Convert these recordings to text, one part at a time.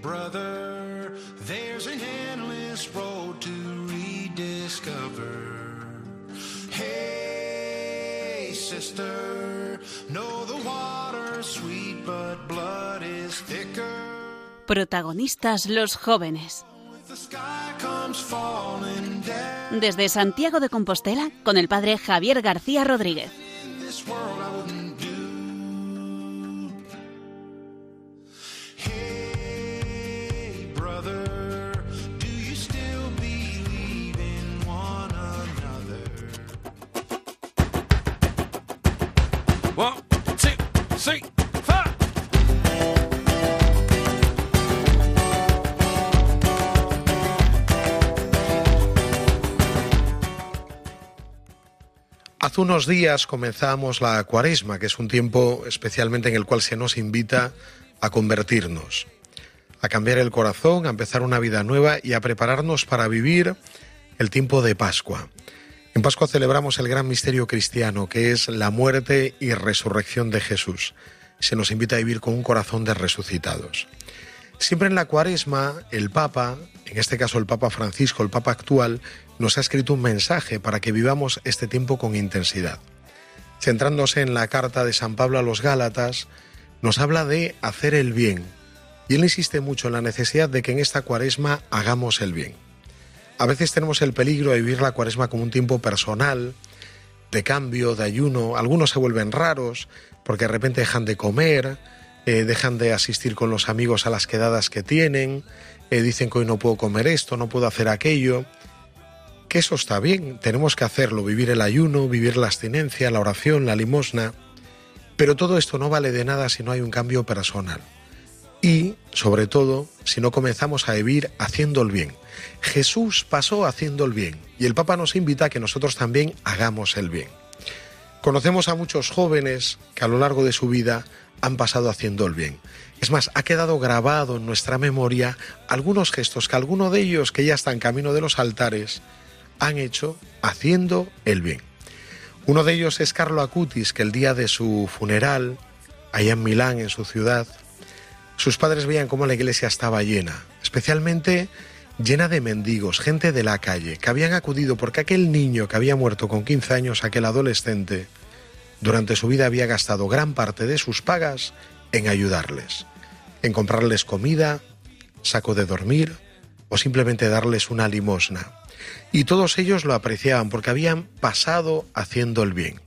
brother, there's an endless road to rediscover. Hey, sister, know the water's sweet, but blood is thicker. Protagonistas los jóvenes. Desde Santiago de Compostela, con el padre Javier García Rodríguez. Unos días comenzamos la cuaresma, que es un tiempo especialmente en el cual se nos invita a convertirnos, a cambiar el corazón, a empezar una vida nueva y a prepararnos para vivir el tiempo de Pascua. En Pascua celebramos el gran misterio cristiano, que es la muerte y resurrección de Jesús. Se nos invita a vivir con un corazón de resucitados. Siempre en la cuaresma, el Papa, en este caso el Papa Francisco, el Papa actual, nos ha escrito un mensaje para que vivamos este tiempo con intensidad. Centrándose en la carta de San Pablo a los Gálatas, nos habla de hacer el bien. Y él insiste mucho en la necesidad de que en esta cuaresma hagamos el bien. A veces tenemos el peligro de vivir la cuaresma como un tiempo personal, de cambio, de ayuno. Algunos se vuelven raros porque de repente dejan de comer, eh, dejan de asistir con los amigos a las quedadas que tienen, eh, dicen que hoy no puedo comer esto, no puedo hacer aquello. Que eso está bien, tenemos que hacerlo, vivir el ayuno, vivir la abstinencia, la oración, la limosna. Pero todo esto no vale de nada si no hay un cambio personal. Y, sobre todo, si no comenzamos a vivir haciendo el bien. Jesús pasó haciendo el bien y el Papa nos invita a que nosotros también hagamos el bien. Conocemos a muchos jóvenes que a lo largo de su vida han pasado haciendo el bien. Es más, ha quedado grabado en nuestra memoria algunos gestos que alguno de ellos que ya están camino de los altares han hecho haciendo el bien. Uno de ellos es Carlo Acutis, que el día de su funeral, allá en Milán, en su ciudad, sus padres veían cómo la iglesia estaba llena, especialmente llena de mendigos, gente de la calle, que habían acudido porque aquel niño que había muerto con 15 años, aquel adolescente, durante su vida había gastado gran parte de sus pagas en ayudarles, en comprarles comida, saco de dormir o simplemente darles una limosna. Y todos ellos lo apreciaban porque habían pasado haciendo el bien.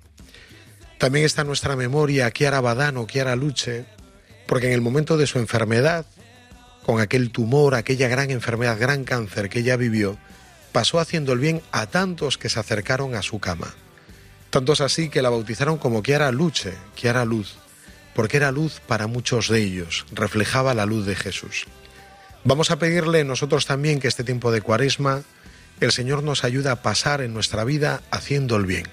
También está en nuestra memoria Chiara Badano, Chiara Luce, porque en el momento de su enfermedad, con aquel tumor, aquella gran enfermedad, gran cáncer que ella vivió, pasó haciendo el bien a tantos que se acercaron a su cama. Tantos así que la bautizaron como Chiara Luce, Chiara Luz, porque era luz para muchos de ellos, reflejaba la luz de Jesús. Vamos a pedirle nosotros también que este tiempo de cuaresma el Señor nos ayuda a pasar en nuestra vida haciendo el bien.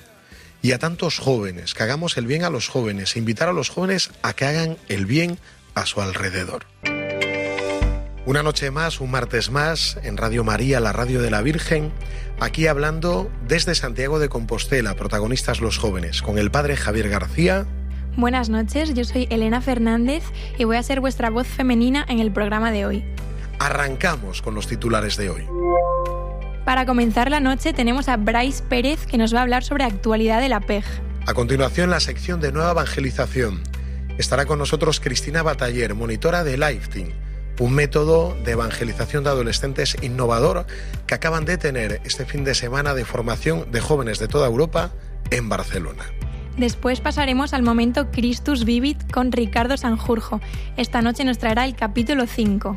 Y a tantos jóvenes, que hagamos el bien a los jóvenes, invitar a los jóvenes a que hagan el bien a su alrededor. Una noche más, un martes más, en Radio María, la radio de la Virgen, aquí hablando desde Santiago de Compostela, protagonistas los jóvenes, con el padre Javier García. Buenas noches, yo soy Elena Fernández y voy a ser vuestra voz femenina en el programa de hoy. Arrancamos con los titulares de hoy. Para comenzar la noche tenemos a Bryce Pérez que nos va a hablar sobre actualidad de la PEG. A continuación, la sección de nueva evangelización. Estará con nosotros Cristina Bataller, monitora de Lifeteam, un método de evangelización de adolescentes innovador que acaban de tener este fin de semana de formación de jóvenes de toda Europa en Barcelona. Después pasaremos al momento Christus Vivit con Ricardo Sanjurjo. Esta noche nos traerá el capítulo 5.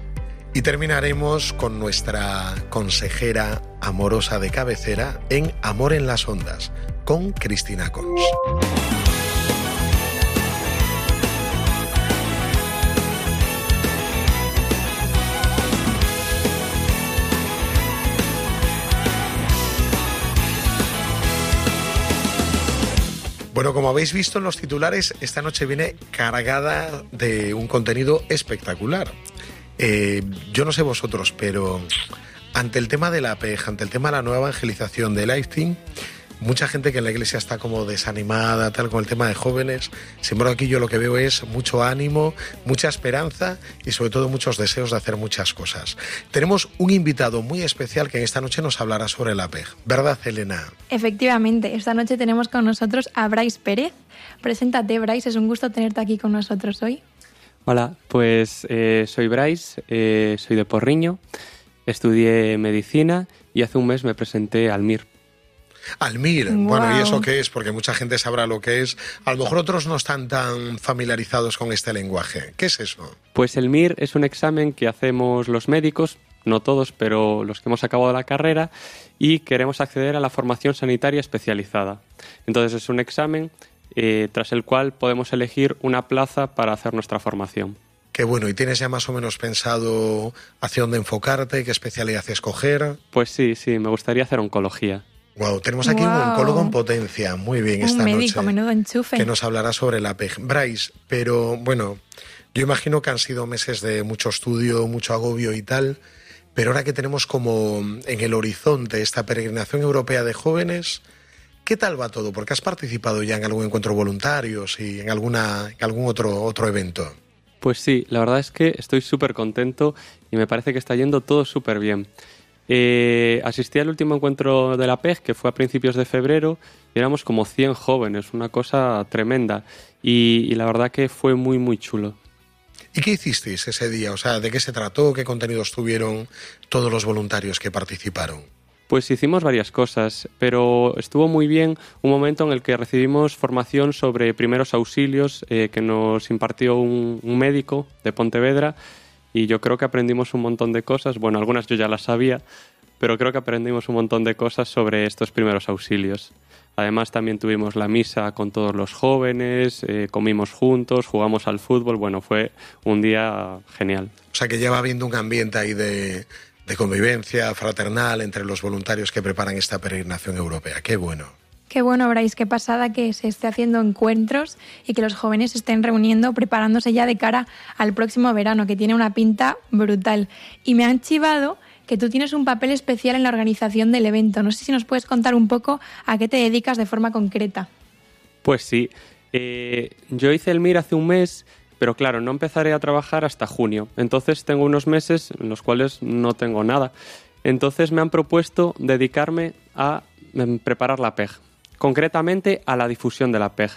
Y terminaremos con nuestra consejera amorosa de cabecera en Amor en las Ondas, con Cristina Cons. Bueno, como habéis visto en los titulares, esta noche viene cargada de un contenido espectacular. Eh, yo no sé vosotros, pero ante el tema de la PEJ, ante el tema de la nueva evangelización de Lifeteam, mucha gente que en la iglesia está como desanimada, tal, con el tema de jóvenes. Sin embargo, aquí yo lo que veo es mucho ánimo, mucha esperanza y sobre todo muchos deseos de hacer muchas cosas. Tenemos un invitado muy especial que esta noche nos hablará sobre la PEG. ¿Verdad, Elena? Efectivamente, esta noche tenemos con nosotros a Bryce Pérez. Preséntate, Bryce, es un gusto tenerte aquí con nosotros hoy. Hola, pues eh, soy Bryce, eh, soy de Porriño, estudié medicina y hace un mes me presenté al MIR. Almir, bueno, ¿y eso qué es? Porque mucha gente sabrá lo que es. A lo mejor otros no están tan familiarizados con este lenguaje. ¿Qué es eso? Pues el MIR es un examen que hacemos los médicos, no todos, pero los que hemos acabado la carrera, y queremos acceder a la formación sanitaria especializada. Entonces es un examen eh, tras el cual podemos elegir una plaza para hacer nuestra formación. Qué bueno, ¿y tienes ya más o menos pensado hacia dónde enfocarte, qué especialidad escoger? Pues sí, sí, me gustaría hacer oncología. Wow, tenemos aquí un oncólogo en potencia. Muy bien, un esta médico, noche. menudo enchufe. Que nos hablará sobre la PEG. Bryce, pero bueno, yo imagino que han sido meses de mucho estudio, mucho agobio y tal. Pero ahora que tenemos como en el horizonte esta peregrinación europea de jóvenes, ¿qué tal va todo? Porque has participado ya en algún encuentro voluntario y en, alguna, en algún otro, otro evento. Pues sí, la verdad es que estoy súper contento y me parece que está yendo todo súper bien. Eh, asistí al último encuentro de la PEG, que fue a principios de febrero, y éramos como 100 jóvenes, una cosa tremenda. Y, y, la verdad que fue muy, muy chulo. ¿Y qué hicisteis ese día? O sea, ¿de qué se trató? ¿Qué contenidos tuvieron todos los voluntarios que participaron? Pues hicimos varias cosas, pero estuvo muy bien un momento en el que recibimos formación sobre primeros auxilios eh, que nos impartió un, un médico de Pontevedra y yo creo que aprendimos un montón de cosas. Bueno, algunas yo ya las sabía, pero creo que aprendimos un montón de cosas sobre estos primeros auxilios. Además también tuvimos la misa con todos los jóvenes, eh, comimos juntos, jugamos al fútbol, bueno, fue un día genial. O sea que lleva habiendo un ambiente ahí de, de convivencia fraternal entre los voluntarios que preparan esta peregrinación europea. Qué bueno. Qué bueno, Bryce, qué pasada que se esté haciendo encuentros y que los jóvenes se estén reuniendo, preparándose ya de cara al próximo verano, que tiene una pinta brutal. Y me han chivado que tú tienes un papel especial en la organización del evento. No sé si nos puedes contar un poco a qué te dedicas de forma concreta. Pues sí, eh, yo hice el MIR hace un mes, pero claro, no empezaré a trabajar hasta junio. Entonces tengo unos meses en los cuales no tengo nada. Entonces me han propuesto dedicarme a em, preparar la PEG, concretamente a la difusión de la PEG.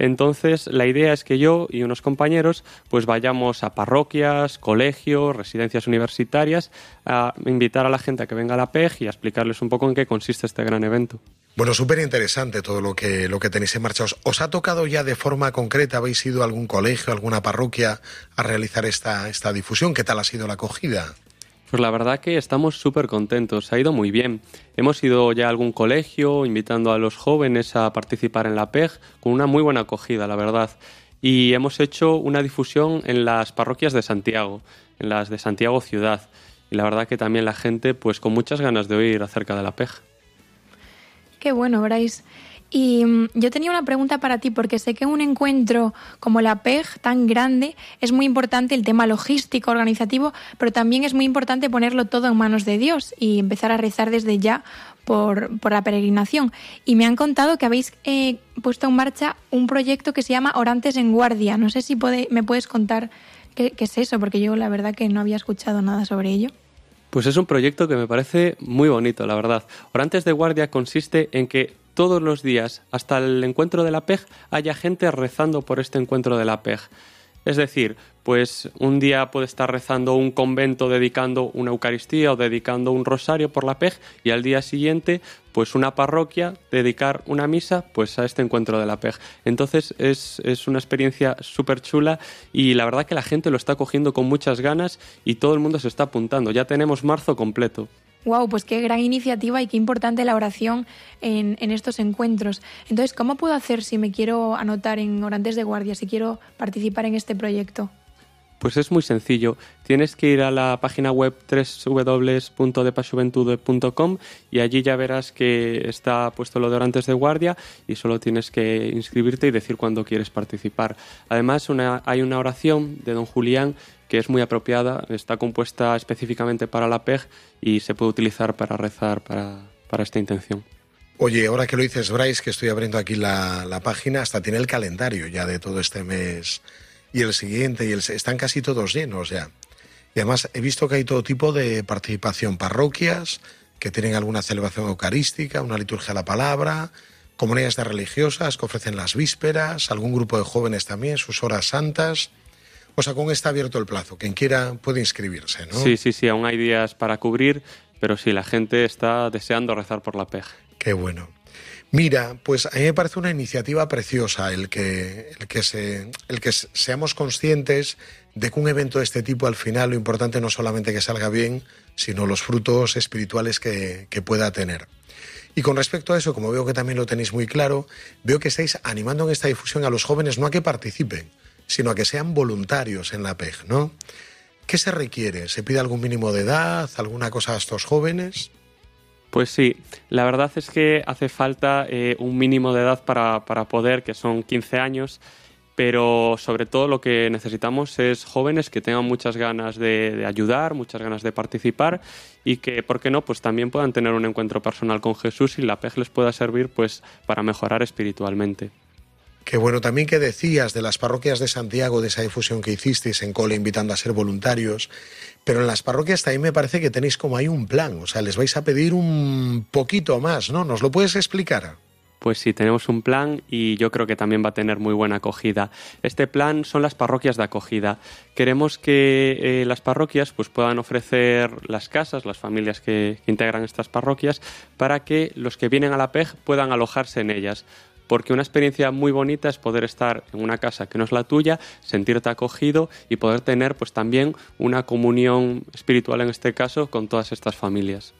Entonces, la idea es que yo y unos compañeros pues vayamos a parroquias, colegios, residencias universitarias a invitar a la gente a que venga a la PEG y a explicarles un poco en qué consiste este gran evento. Bueno, súper interesante todo lo que, lo que tenéis en marcha. ¿Os, ¿Os, ha tocado ya de forma concreta? ¿Habéis ido a algún colegio, alguna parroquia a realizar esta, esta difusión? ¿Qué tal ha sido la acogida? Pues la verdad que estamos súper contentos, ha ido muy bien. Hemos ido ya a algún colegio invitando a los jóvenes a participar en la PEG con una muy buena acogida, la verdad. Y hemos hecho una difusión en las parroquias de Santiago, en las de Santiago Ciudad. Y la verdad que también la gente pues con muchas ganas de oír acerca de la PEG. Qué bueno, Bryce. Y mm, yo tenía una pregunta para ti, porque sé que un encuentro como la PEG, tan grande, es muy importante el tema logístico, organizativo, pero también es muy importante ponerlo todo en manos de Dios y empezar a rezar desde ya por, por la peregrinación. Y me han contado que habéis eh, puesto en marcha un proyecto que se llama Orantes en Guardia. No sé si puede, me puedes contar qué, qué es eso, porque yo la verdad que no había escuchado nada sobre ello. Pues es un proyecto que me parece muy bonito, la verdad. Orantes de Guardia consiste en que todos los días, hasta el encuentro de la PEG, haya gente rezando por este encuentro de la PEG. Es decir, pues un día puede estar rezando un convento dedicando una Eucaristía o dedicando un rosario por la PEG y al día siguiente pues una parroquia dedicar una misa pues a este encuentro de la PEG. Entonces es, es una experiencia súper chula y la verdad que la gente lo está cogiendo con muchas ganas y todo el mundo se está apuntando. Ya tenemos marzo completo. Wow, pues qué gran iniciativa y qué importante la oración en, en, estos encuentros. Entonces, ¿cómo puedo hacer si me quiero anotar en Orantes de Guardia, si quiero participar en este proyecto? Pues es muy sencillo. Tienes que ir a la página web www.depasjuventude.com y allí ya verás que está puesto lo de Orantes de Guardia y solo tienes que inscribirte y decir cuándo quieres participar. Además, una, hay una oración de don Julián que es muy apropiada, está compuesta específicamente para la PEG y se puede utilizar para rezar para, para esta intención. Oye, ahora que lo dices, Bryce, que estoy abriendo aquí la, la página, hasta tiene el calendario ya de todo este mes y el siguiente, y están casi todos llenos ya. Y además he visto que hay todo tipo de participación, parroquias que tienen alguna celebración eucarística, una liturgia a la palabra, comunidades de religiosas que ofrecen las vísperas, algún grupo de jóvenes también, sus horas santas. O sea, con está abierto el plazo. Quien quiera puede inscribirse, ¿no? Sí, sí, sí, aún hay días para cubrir, pero sí, la gente está deseando rezar por la PEG. Qué bueno. Mira, pues a mí me parece una iniciativa preciosa el que, el que, se, el que seamos conscientes de que un evento de este tipo al final lo importante no solamente que salga bien, sino los frutos espirituales que, que pueda tener. Y con respecto a eso, como veo que también lo tenéis muy claro, veo que estáis animando en esta difusión a los jóvenes no a que participen, sino a que sean voluntarios en la PEG, ¿no? ¿Qué se requiere? ¿Se pide algún mínimo de edad, alguna cosa a estos jóvenes? Pues sí, la verdad es que hace falta eh, un mínimo de edad para, para poder, que son 15 años, pero sobre todo lo que necesitamos es jóvenes que tengan muchas ganas de, ayudar, muchas ganas de participar y que, ¿por qué no?, pues también puedan tener un encuentro personal con Jesús y la PEG les pueda servir pues para mejorar espiritualmente. Qué bueno también que decías de las parroquias de Santiago, de esa difusión que hicisteis en Cole invitando a ser voluntarios, pero en las parroquias también me parece que tenéis como ahí un plan, o sea, les vais a pedir un poquito más, ¿no? ¿Nos lo puedes explicar? Pues sí, tenemos un plan y yo creo que también va a tener muy buena acogida. Este plan son las parroquias de acogida. Queremos que eh, las parroquias pues, puedan ofrecer las casas, las familias que, integran estas parroquias, para que los que vienen a la PEG puedan alojarse en ellas porque una experiencia muy bonita es poder estar en una casa que no es la tuya, sentirte acogido y poder tener pues también una comunión espiritual en este caso con todas estas familias.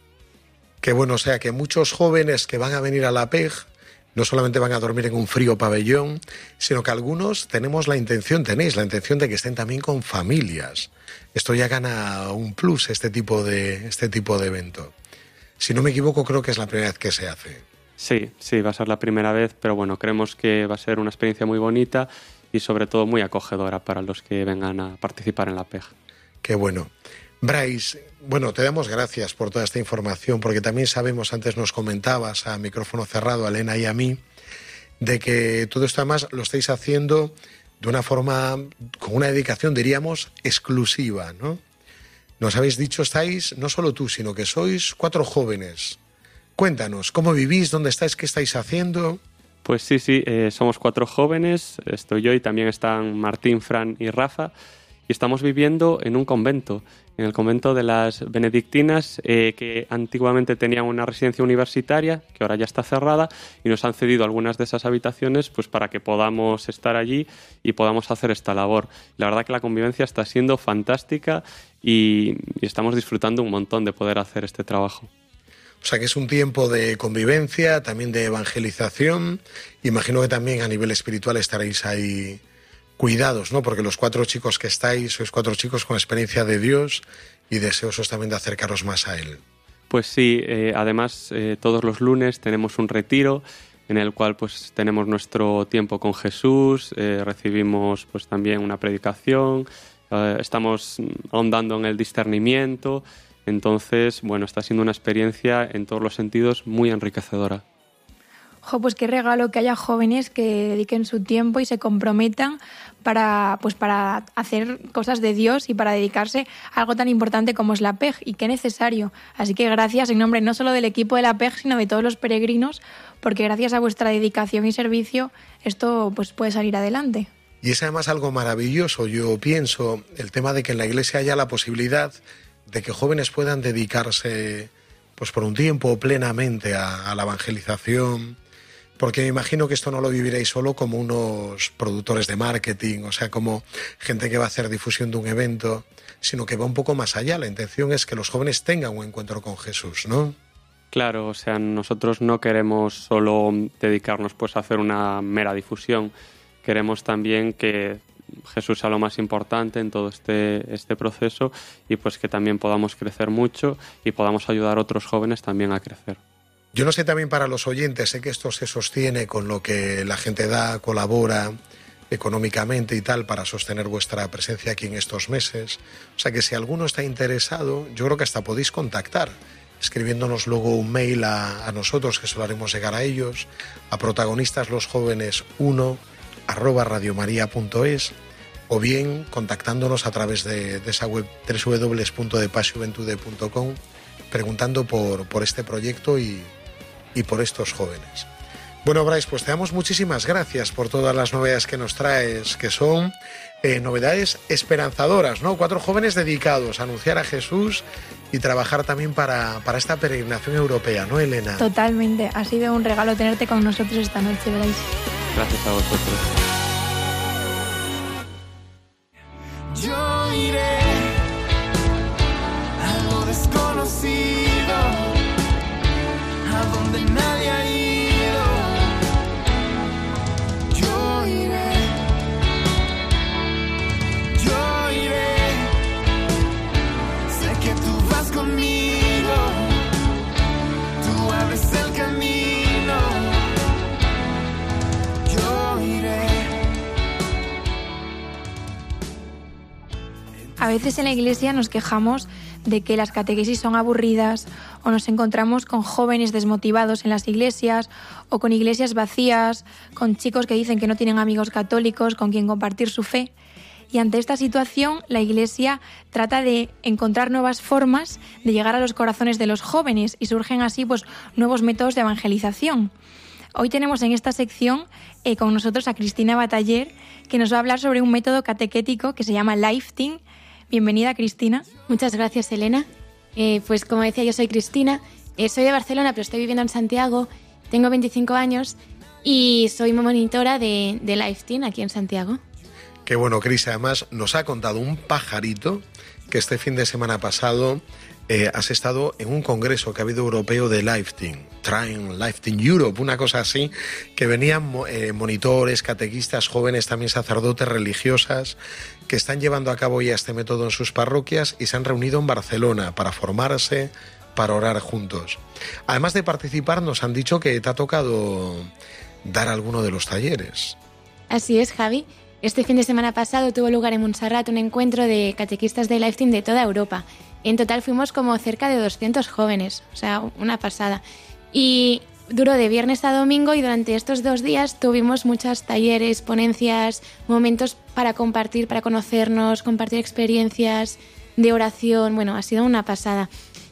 Qué bueno, o sea que muchos jóvenes que van a venir a la PEG no solamente van a dormir en un frío pabellón, sino que algunos tenemos la intención, tenéis la intención de que estén también con familias. Esto ya gana un plus este tipo de este tipo de evento. Si no me equivoco, creo que es la primera vez que se hace. Sí, sí, va a ser la primera vez, pero bueno, creemos que va a ser una experiencia muy bonita y sobre todo muy acogedora para los que vengan a participar en la PEG. Qué bueno. Bryce, bueno, te damos gracias por toda esta información, porque también sabemos, antes nos comentabas a micrófono cerrado, a Elena y a mí, de que todo esto además lo estáis haciendo de una forma, con una dedicación, diríamos, exclusiva, ¿no? Nos habéis dicho, estáis, no solo tú, sino que sois cuatro jóvenes Cuéntanos, ¿cómo vivís? ¿Dónde estáis? ¿Qué estáis haciendo? Pues sí, sí, eh, somos cuatro jóvenes, estoy yo y también están Martín, Fran y Rafa, y estamos viviendo en un convento, en el convento de las benedictinas, eh, que antiguamente tenían una residencia universitaria, que ahora ya está cerrada, y nos han cedido algunas de esas habitaciones pues para que podamos estar allí y podamos hacer esta labor. La verdad que la convivencia está siendo fantástica y, y estamos disfrutando un montón de poder hacer este trabajo. O sea que es un tiempo de convivencia, también de evangelización. Imagino que también a nivel espiritual estaréis ahí cuidados, ¿no? Porque los cuatro chicos que estáis sois cuatro chicos con experiencia de Dios y deseosos también de acercaros más a Él. Pues sí, eh, además eh, todos los lunes tenemos un retiro en el cual pues tenemos nuestro tiempo con Jesús, eh, recibimos pues también una predicación, eh, estamos ahondando en el discernimiento entonces, bueno, está siendo una experiencia en todos los sentidos muy enriquecedora. Jo, pues qué regalo que haya jóvenes que dediquen su tiempo y se comprometan para, pues para hacer cosas de Dios y para dedicarse a algo tan importante como es la PEG y qué necesario. Así que gracias en nombre no solo del equipo de la PEG, sino de todos los peregrinos, porque gracias a vuestra dedicación y servicio esto pues puede salir adelante. Y es además algo maravilloso, yo pienso, el tema de que en la iglesia haya la posibilidad de que jóvenes puedan dedicarse pues por un tiempo plenamente a, la evangelización, porque me imagino que esto no lo viviréis solo como unos productores de marketing, o sea, como gente que va a hacer difusión de un evento, sino que va un poco más allá. La intención es que los jóvenes tengan un encuentro con Jesús, ¿no? Claro, o sea, nosotros no queremos solo dedicarnos pues a hacer una mera difusión, queremos también que Jesús sea lo más importante en todo este, este proceso y pues que también podamos crecer mucho y podamos ayudar a otros jóvenes también a crecer. Yo no sé también para los oyentes, sé que esto se sostiene con lo que la gente da, colabora económicamente y tal para sostener vuestra presencia aquí en estos meses. O sea que si alguno está interesado, yo creo que hasta podéis contactar escribiéndonos luego un mail a, a nosotros, que se lo haremos llegar a ellos, a protagonistas los jóvenes 1 arroba radiomaria.es o bien contactándonos a través de, esa web www.depasjuventude.com preguntando por, por este proyecto y, y por estos jóvenes. Bueno, Bryce, pues te damos muchísimas gracias por todas las novedades que nos traes, que son eh, novedades esperanzadoras, ¿no? Cuatro jóvenes dedicados a anunciar a Jesús y trabajar también para, para esta peregrinación europea, ¿no, Elena? Totalmente. Ha sido un regalo tenerte con nosotros esta noche, Bryce. Gracias a vosotros. Yo iré a lo desconocido, a donde nadie ha ido. A veces en la iglesia nos quejamos de que las catequesis son aburridas o nos encontramos con jóvenes desmotivados en las iglesias o con iglesias vacías, con chicos que dicen que no tienen amigos católicos con quien compartir su fe. Y ante esta situación, la Iglesia trata de encontrar nuevas formas de llegar a los corazones de los jóvenes y surgen así pues, nuevos métodos de evangelización. Hoy tenemos en esta sección eh, con nosotros a Cristina Bataller, que nos va a hablar sobre un método catequético que se llama Lifting. Bienvenida, Cristina. Muchas gracias, Elena. Eh, pues como decía, yo soy Cristina, eh, soy de Barcelona, pero estoy viviendo en Santiago, tengo 25 años y soy monitora de, de Lifeteam aquí en Santiago. Qué bueno, Cris. Además, nos ha contado un pajarito que este fin de semana pasado eh, has estado en un congreso que ha habido europeo de Lifting, Trying Lifting Europe, una cosa así, que venían eh, monitores, catequistas, jóvenes, también sacerdotes, religiosas, que están llevando a cabo ya este método en sus parroquias y se han reunido en Barcelona para formarse, para orar juntos. Además de participar, nos han dicho que te ha tocado dar alguno de los talleres. Así es, Javi. Este fin de semana pasado tuvo lugar en Montserrat un encuentro de catequistas de Lifeteam de toda Europa. En total fuimos como cerca de 200 jóvenes, o sea, una pasada. Y duró de viernes a domingo y durante estos dos días tuvimos muchos talleres, ponencias, momentos para compartir, para conocernos, compartir experiencias de oración. Bueno, ha sido una pasada.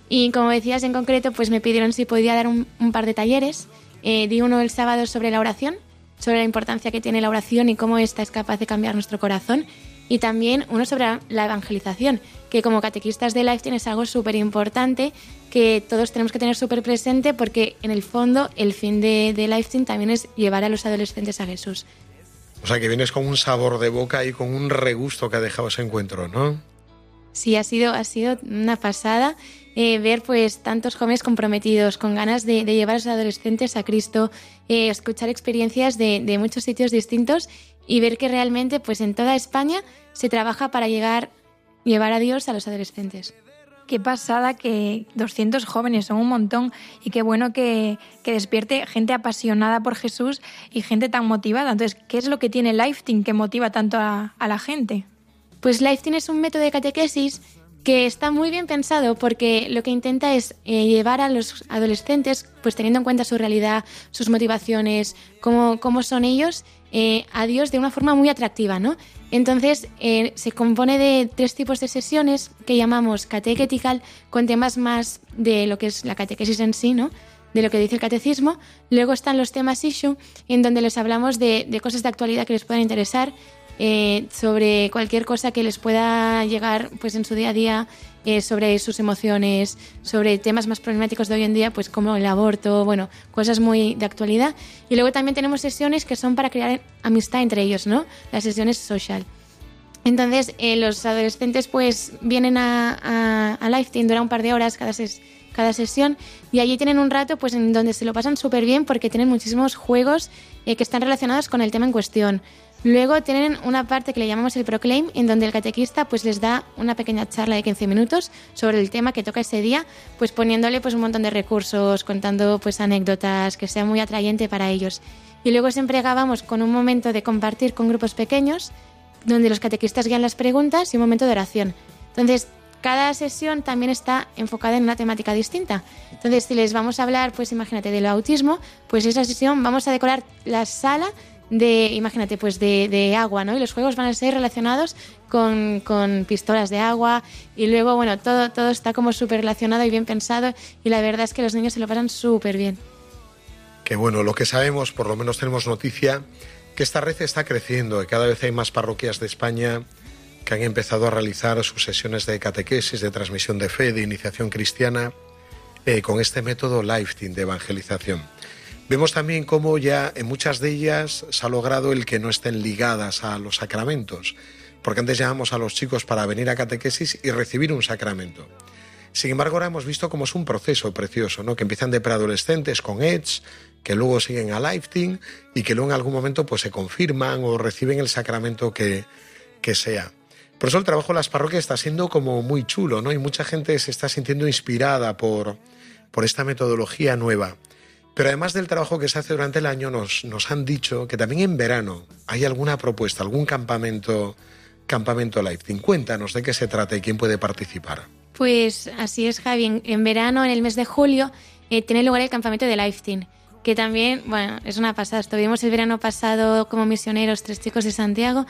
Y como decías en concreto, pues me pidieron si podía dar un, par de talleres. Eh, di uno el sábado sobre la oración, sobre la importancia que tiene la oración y cómo esta es capaz de cambiar nuestro corazón. Y también uno sobre la evangelización, que como catequistas de Life es algo súper importante que todos tenemos que tener súper presente porque en el fondo el fin de, de Lifetime también es llevar a los adolescentes a Jesús. O sea, que vienes con un sabor de boca y con un regusto que ha dejado ese encuentro, ¿no? Sí, ha sido, ha sido una pasada eh, ver pues tantos jóvenes comprometidos, con ganas de, de llevar a los adolescentes a Cristo, eh, escuchar experiencias de, de, muchos sitios distintos y ver que realmente pues en toda España se trabaja para llegar, llevar a Dios a los adolescentes. Qué pasada que 200 jóvenes son un montón y qué bueno que, que, despierte gente apasionada por Jesús y gente tan motivada. Entonces, ¿qué es lo que tiene Lifting que motiva tanto a, a la gente? Pues Lifting es un método de catequesis que está muy bien pensado porque lo que intenta es eh, llevar a los adolescentes, pues teniendo en cuenta su realidad, sus motivaciones, cómo, cómo son ellos, eh, a Dios de una forma muy atractiva, ¿no? Entonces, eh, se compone de tres tipos de sesiones que llamamos catequetical, con temas más de lo que es la catequesis en sí, ¿no? de lo que dice el catecismo. Luego están los temas issue, en donde les hablamos de, de cosas de actualidad que les puedan interesar, eh, sobre cualquier cosa que les pueda llegar pues en su día a día, eh, sobre sus emociones, sobre temas más problemáticos de hoy en día, pues como el aborto, bueno, cosas muy de actualidad. Y luego también tenemos sesiones que son para crear amistad entre ellos, ¿no? Las sesiones social. Entonces, eh, los adolescentes pues vienen a, a, a Lifetime, dura un par de horas cada, ses, cada sesión y allí tienen un rato pues en donde se lo pasan súper bien porque tienen muchísimos juegos eh, que están relacionados con el tema en cuestión. Luego tienen una parte que le llamamos el Proclaim, en donde el catequista pues les da una pequeña charla de 15 minutos sobre el tema que toca ese día, pues poniéndole pues un montón de recursos, contando pues anécdotas, que sea muy atrayente para ellos. Y luego siempre acabamos con un momento de compartir con grupos pequeños, donde los catequistas guían las preguntas y un momento de oración. Entonces, cada sesión también está enfocada en una temática distinta. Entonces, si les vamos a hablar, pues imagínate, del autismo, pues esa sesión vamos a decorar la sala de, imagínate, pues de, de, agua, ¿no? Y los juegos van a ser relacionados con, con pistolas de agua y luego, bueno, todo, todo está como súper relacionado y bien pensado y la verdad es que los niños se lo pasan súper bien. Que bueno, lo que sabemos, por lo menos tenemos noticia, que esta red está creciendo y cada vez hay más parroquias de España que han empezado a realizar sus sesiones de catequesis, de transmisión de fe, de iniciación cristiana, eh, con este método Lifetime de evangelización. Vemos también cómo ya en muchas de ellas se ha logrado el que no estén ligadas a los sacramentos, porque antes llamamos a los chicos para venir a catequesis y recibir un sacramento. Sin embargo, ahora hemos visto cómo es un proceso precioso, ¿no? Que empiezan de preadolescentes con EDS, que luego siguen a Lifetime y que luego en algún momento pues se confirman o reciben el sacramento que, que sea. Por eso el trabajo de las parroquias está siendo como muy chulo, ¿no? Y mucha gente se está sintiendo inspirada por, por esta metodología nueva. Pero además del trabajo que se hace durante el año, nos, nos han dicho que también en verano hay alguna propuesta, algún campamento, campamento Lifetime. Cuéntanos de qué se trata y quién puede participar. Pues así es, Javi. En, verano, en el mes de julio, eh, tiene lugar el campamento de Lifetime, que también, bueno, es una pasada. Estuvimos el verano pasado como misioneros, tres chicos de Santiago,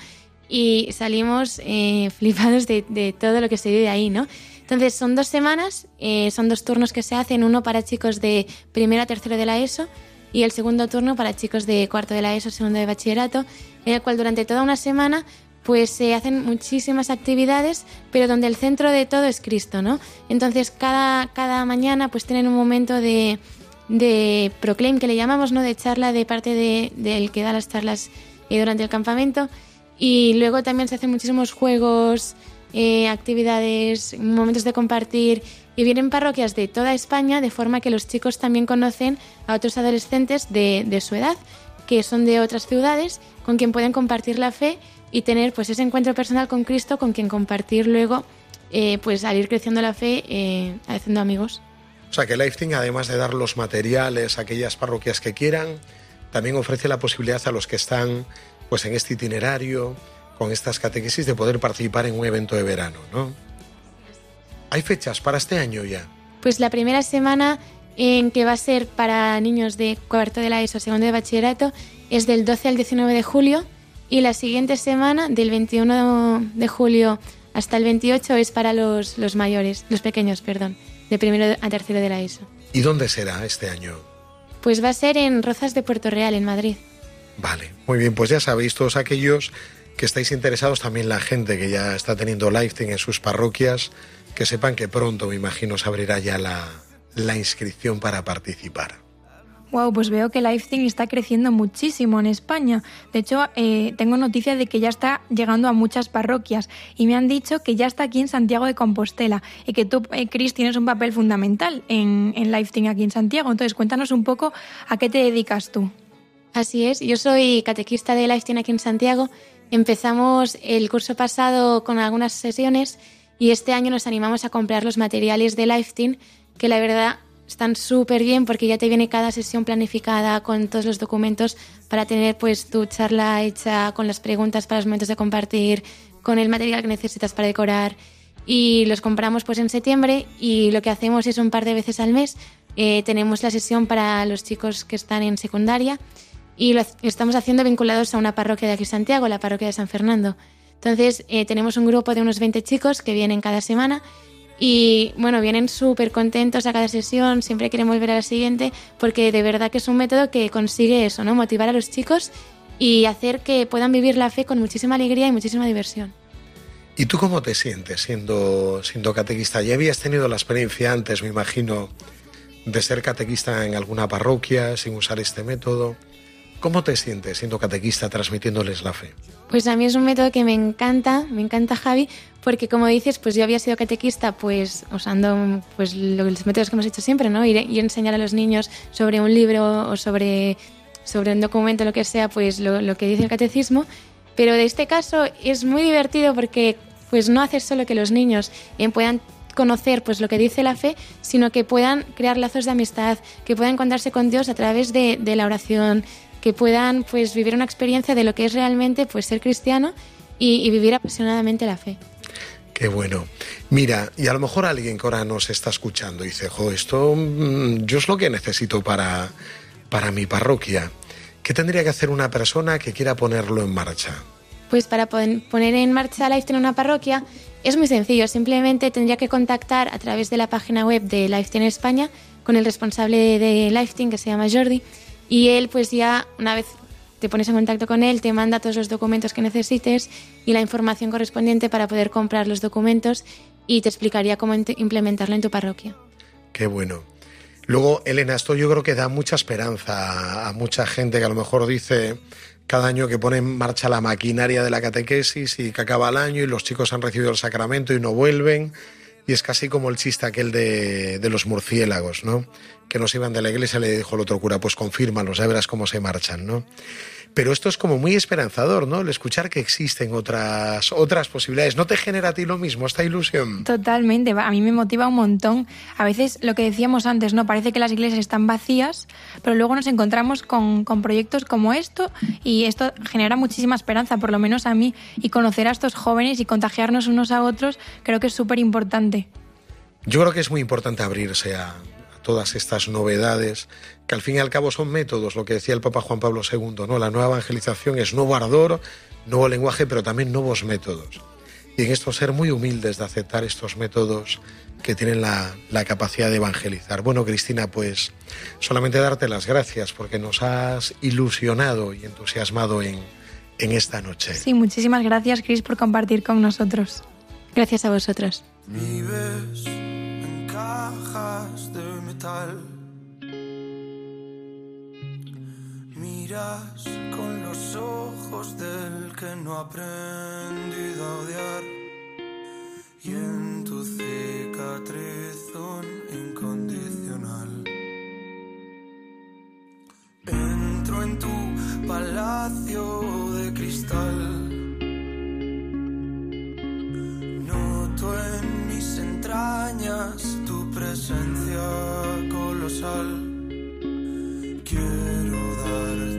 y salimos eh, flipados de, de, todo lo que se vive ahí, ¿no? Entonces son dos semanas, eh, son dos turnos que se hacen, uno para chicos de primero a tercero de la ESO y el segundo turno para chicos de cuarto de la ESO, segundo de bachillerato, en el cual durante toda una semana pues se hacen muchísimas actividades, pero donde el centro de todo es Cristo, ¿no? Entonces cada, cada mañana pues tienen un momento de, de proclaim que le llamamos, ¿no? De charla de parte del de, que da las charlas eh, durante el campamento y luego también se hacen muchísimos juegos, eh, actividades, momentos de compartir y vienen parroquias de toda España de forma que los chicos también conocen a otros adolescentes de, de su edad que son de otras ciudades con quien pueden compartir la fe y tener pues ese encuentro personal con Cristo con quien compartir luego eh, pues al ir creciendo la fe eh, haciendo amigos. O sea que Lifting además de dar los materiales a aquellas parroquias que quieran también ofrece la posibilidad a los que están pues en este itinerario con estas catequesis de poder participar en un evento de verano, ¿no? ¿Hay fechas para este año ya? Pues la primera semana en que va a ser para niños de cuarto de la ESO, segundo de bachillerato, es del 12 al 19 de julio y la siguiente semana, del 21 de julio hasta el 28, es para los, los mayores, los pequeños, perdón, de primero a tercero de la ESO. ¿Y dónde será este año? Pues va a ser en Rozas de Puerto Real, en Madrid. Vale, muy bien, pues ya sabéis todos aquellos que estáis interesados, también la gente que ya está teniendo lifting en sus parroquias, que sepan que pronto, me imagino, se abrirá ya la, la inscripción para participar. Wow, pues veo que Lifting está creciendo muchísimo en España. De hecho, eh, tengo noticia de que ya está llegando a muchas parroquias y me han dicho que ya está aquí en Santiago de Compostela y que tú, eh, Cris, tienes un papel fundamental en, en Lifting aquí en Santiago. Entonces, cuéntanos un poco a qué te dedicas tú. Así es, yo soy catequista de Lifting aquí en Santiago. Empezamos el curso pasado con algunas sesiones y este año nos animamos a comprar los materiales de Lifting, que la verdad están súper bien porque ya te viene cada sesión planificada con todos los documentos para tener pues tu charla hecha con las preguntas para los momentos de compartir, con el material que necesitas para decorar. Y los compramos pues en septiembre y lo que hacemos es un par de veces al mes eh, tenemos la sesión para los chicos que están en secundaria y lo estamos haciendo vinculados a una parroquia de aquí Santiago, la parroquia de San Fernando. Entonces eh, tenemos un grupo de unos 20 chicos que vienen cada semana y bueno, vienen súper contentos a cada sesión, siempre quieren volver a la siguiente, porque de verdad que es un método que consigue eso, ¿no? Motivar a los chicos y hacer que puedan vivir la fe con muchísima alegría y muchísima diversión. ¿Y tú cómo te sientes siendo, siendo catequista? Ya habías tenido la experiencia antes, me imagino, de ser catequista en alguna parroquia sin usar este método. ¿Cómo te sientes siendo catequista transmitiéndoles la fe? Pues a mí es un método que me encanta, me encanta Javi, porque como dices, pues yo había sido catequista pues usando pues los métodos que hemos hecho siempre, ¿no? Ir, y enseñar a los niños sobre un libro o sobre, sobre un documento, lo que sea, pues lo, lo que dice el catecismo. Pero de este caso es muy divertido porque pues no hace solo que los niños eh, puedan conocer pues lo que dice la fe, sino que puedan crear lazos de amistad, que puedan encontrarse con Dios a través de, de la oración, que puedan pues vivir una experiencia de lo que es realmente pues ser cristiano y, y vivir apasionadamente la fe. Qué bueno. Mira, y a lo mejor alguien que ahora nos está escuchando dice, jo, esto mm, yo es lo que necesito para, para mi parroquia. ¿Qué tendría que hacer una persona que quiera ponerlo en marcha? Pues para poner en marcha Lifetime en una parroquia es muy sencillo. Simplemente tendría que contactar a través de la página web de Lifetime España con el responsable de Lifetime, que se llama Jordi, y él pues ya una vez te pones en contacto con él, te manda todos los documentos que necesites y la información correspondiente para poder comprar los documentos y te explicaría cómo implementarlo en tu parroquia. Qué bueno. Luego, Elena, esto yo creo que da mucha esperanza a mucha gente que a lo mejor dice cada año que pone en marcha la maquinaria de la catequesis y que acaba el año y los chicos han recibido el sacramento y no vuelven. Y es casi como el chiste aquel de, de los murciélagos, ¿no? Que nos iban de la iglesia le dijo el otro cura, pues confírmalos, ya verás cómo se marchan, ¿no? Pero esto es como muy esperanzador, ¿no? El escuchar que existen otras, otras posibilidades. ¿No te genera a ti lo mismo esta ilusión? Totalmente, a mí me motiva un montón. A veces lo que decíamos antes, ¿no? Parece que las iglesias están vacías, pero luego nos encontramos con, con proyectos como esto y esto genera muchísima esperanza, por lo menos a mí. Y conocer a estos jóvenes y contagiarnos unos a otros creo que es súper importante. Yo creo que es muy importante abrirse a, todas estas novedades, que al fin y al cabo son métodos, lo que decía el Papa Juan Pablo II, ¿no? La nueva evangelización es nuevo ardor, nuevo lenguaje, pero también nuevos métodos. Y en esto ser muy humildes de aceptar estos métodos que tienen la, la, capacidad de evangelizar. Bueno, Cristina, pues solamente darte las gracias porque nos has ilusionado y entusiasmado en, en esta noche. Sí, muchísimas gracias, Cris, por compartir con nosotros. Gracias a vosotros. Miras con los ojos del que no ha aprendido a odiar. Y en tu cicatriz un incondicional. Entro en tu palacio de cristal. Noto en mis entrañas presencia colosal. Quiero darte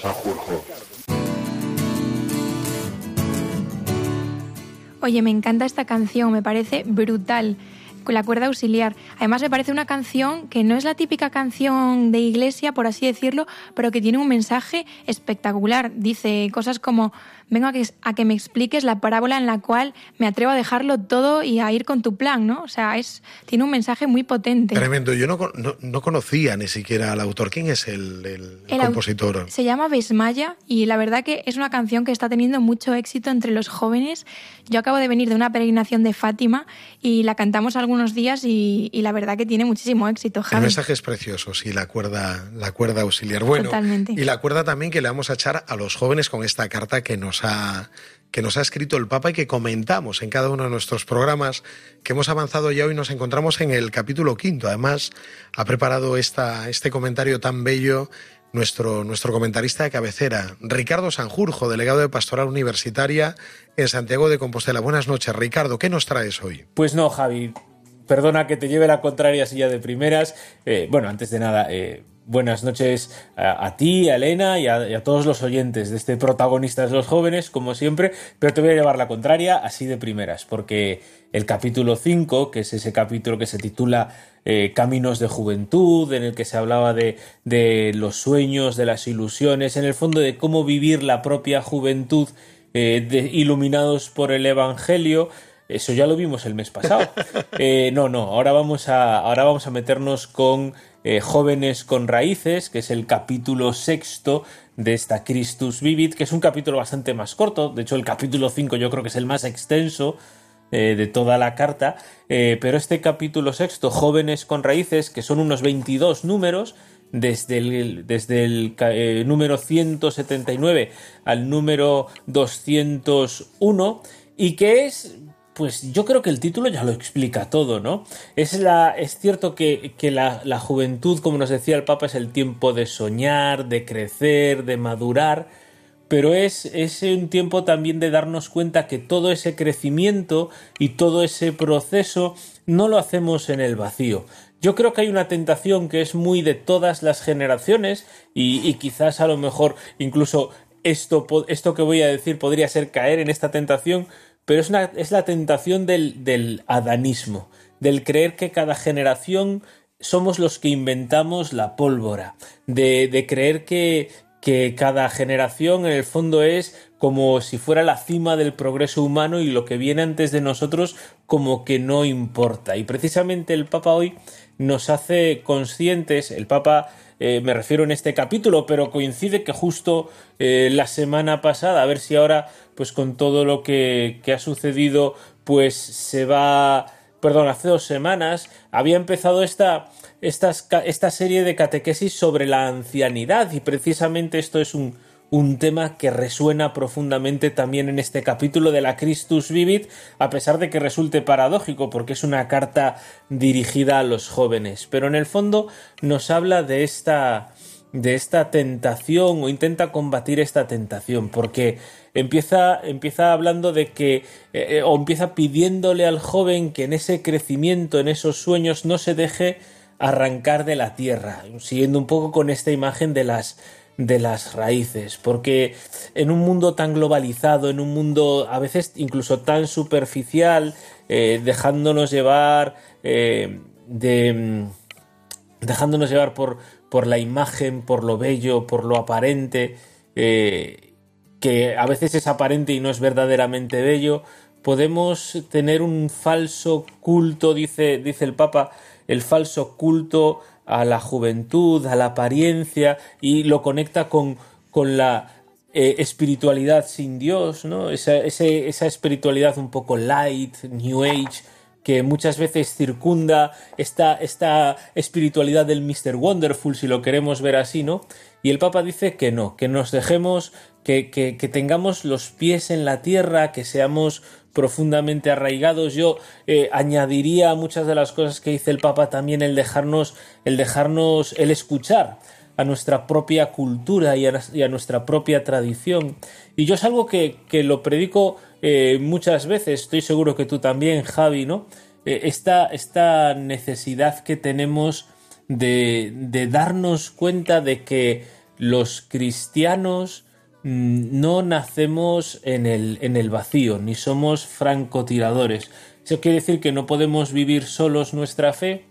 Sanjurjo. Oye, me encanta esta canción, me parece brutal. con la cuerda auxiliar. Además me parece una canción que no es la típica canción de iglesia, por así decirlo, pero que tiene un mensaje espectacular. Dice cosas como vengo a que, a que me expliques la parábola en la cual me atrevo a dejarlo todo y a ir con tu plan, ¿no? O sea, es, tiene un mensaje muy potente. Tremendo. Yo no, no, no conocía ni siquiera al autor. ¿Quién es el, el, el compositor? Se llama Besmaya y la verdad que es una canción que está teniendo mucho éxito entre los jóvenes. Yo acabo de venir de una peregrinación de Fátima y la cantamos algunos días y, y la verdad que tiene muchísimo éxito. Javi. El mensaje es precioso, sí, la cuerda, la cuerda auxiliar. Bueno, Totalmente. y la cuerda también que le vamos a echar a los jóvenes con esta carta que nos ha que nos ha escrito el Papa y que comentamos en cada uno de nuestros programas, que hemos avanzado ya hoy nos encontramos en el capítulo quinto. Además, ha preparado esta, este comentario tan bello nuestro, nuestro comentarista de cabecera, Ricardo Sanjurjo, delegado de Pastoral Universitaria en Santiago de Compostela. Buenas noches, Ricardo, ¿qué nos traes hoy? Pues no, Javi, perdona que te lleve la contraria silla de primeras. Eh, bueno, antes de nada, eh, buenas noches a, a ti, a Elena y a, y a, todos los oyentes de este protagonista de los jóvenes, como siempre, pero te voy a llevar la contraria así de primeras, porque el capítulo 5, que es ese capítulo que se titula eh, Caminos de Juventud, en el que se hablaba de, de, los sueños, de las ilusiones, en el fondo de cómo vivir la propia juventud eh, de, iluminados por el Evangelio, eso ya lo vimos el mes pasado. Eh, no, no, ahora vamos a, ahora vamos a meternos con eh, Jóvenes con Raíces, que es el capítulo sexto de esta Christus Vivit, que es un capítulo bastante más corto. De hecho, el capítulo 5 yo creo que es el más extenso eh, de toda la carta. Eh, pero este capítulo sexto, Jóvenes con Raíces, que son unos 22 números, desde el, desde el eh, número 179 al número 201, y que es pues yo creo que el título ya lo explica todo, ¿no? Es, la, es cierto que, que la, la, juventud, como nos decía el Papa, es el tiempo de soñar, de crecer, de madurar, pero es, es un tiempo también de darnos cuenta que todo ese crecimiento y todo ese proceso no lo hacemos en el vacío. Yo creo que hay una tentación que es muy de todas las generaciones y, quizás a lo mejor incluso esto, esto que voy a decir podría ser caer en esta tentación, pero es, la tentación del, adanismo, del creer que cada generación somos los que inventamos la pólvora, de, creer que, cada generación en el fondo es como si fuera la cima del progreso humano y lo que viene antes de nosotros como que no importa. Y precisamente el Papa hoy nos hace conscientes, el Papa eh, me refiero en este capítulo, pero coincide que justo eh, la semana pasada, a ver si ahora, pues con todo lo que, que ha sucedido, pues se va, perdón, hace dos semanas, había empezado esta, esta, esta serie de catequesis sobre la ancianidad y precisamente esto es un, un tema que resuena profundamente también en este capítulo de la Christus Vivit, a pesar de que resulte paradójico, porque es una carta dirigida a los jóvenes. Pero en el fondo nos habla de esta de esta tentación o intenta combatir esta tentación porque empieza empieza hablando de que eh, o empieza pidiéndole al joven que en ese crecimiento en esos sueños no se deje arrancar de la tierra siguiendo un poco con esta imagen de las de las raíces, porque en un mundo tan globalizado, en un mundo a veces incluso tan superficial, eh, dejándonos llevar eh, de dejándonos llevar por, por la imagen, por lo bello, por lo aparente, eh, que a veces es aparente y no es verdaderamente bello, podemos tener un falso culto, dice, dice el Papa, el falso culto a la juventud, a la apariencia y lo conecta con, con la eh, espiritualidad sin Dios, ¿no? Esa, esa espiritualidad un poco light, New Age, que muchas veces circunda esta, esta espiritualidad del Mr. Wonderful, si lo queremos ver así, ¿no? Y el Papa dice que no, que nos dejemos, que, que tengamos los pies en la tierra, que seamos profundamente arraigados. Yo eh, añadiría a muchas de las cosas que dice el Papa también el dejarnos, el dejarnos, el escuchar a nuestra propia cultura y a, nuestra propia tradición. Y yo es algo que, que lo predico eh, muchas veces, estoy seguro que tú también, Javi, ¿no? Eh, esta, esta necesidad que tenemos de, de darnos cuenta de que los cristianos no nacemos en el, en el vacío, ni somos francotiradores, Eso quiere decir que no podemos vivir solos nuestra fe,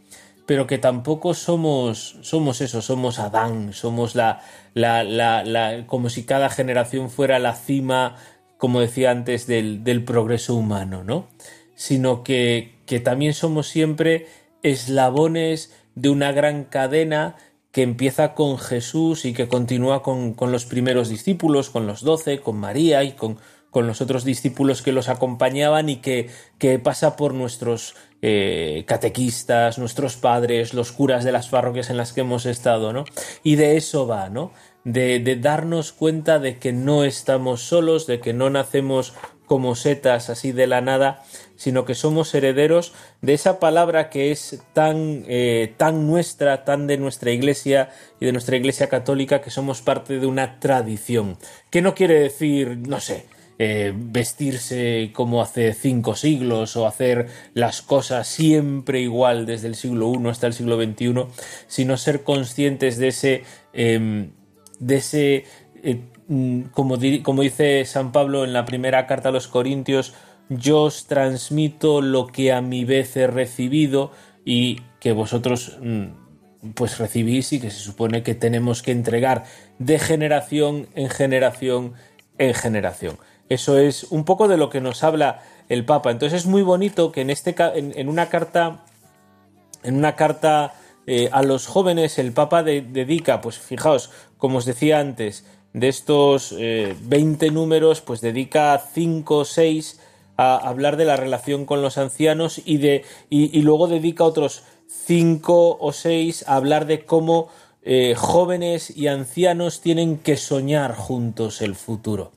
pero que tampoco somos, somos eso, somos Adán, somos la, la, la, la, como si cada generación fuera la cima, como decía antes, del, del progreso humano, ¿no? Sino que, que también somos siempre eslabones de una gran cadena que empieza con Jesús y que continúa con, con los primeros discípulos, con los doce, con María y con, con los otros discípulos que los acompañaban y que, que pasa por nuestros eh, catequistas, nuestros padres, los curas de las parroquias en las que hemos estado, ¿no? Y de eso va, ¿no? De, de darnos cuenta de que no estamos solos, de que no nacemos como setas así de la nada, sino que somos herederos de esa palabra que es tan, eh, tan nuestra, tan de nuestra iglesia y de nuestra iglesia católica, que somos parte de una tradición. Que no quiere decir, no sé, eh, vestirse como hace cinco siglos o hacer las cosas siempre igual desde el siglo I hasta el siglo XXI, sino ser conscientes de ese, eh, de ese eh, como, como dice San Pablo en la primera carta a los Corintios, yo os transmito lo que a mi vez he recibido y que vosotros pues recibís y que se supone que tenemos que entregar de generación en generación en generación. Eso es un poco de lo que nos habla el Papa. Entonces es muy bonito que en, este, en, en una carta, en una carta eh, a los jóvenes el Papa de, dedica, pues fijaos, como os decía antes, de estos eh, 20 números, pues dedica 5 o 6 a hablar de la relación con los ancianos y, de, y, luego dedica otros 5 o 6 a hablar de cómo eh, jóvenes y ancianos tienen que soñar juntos el futuro.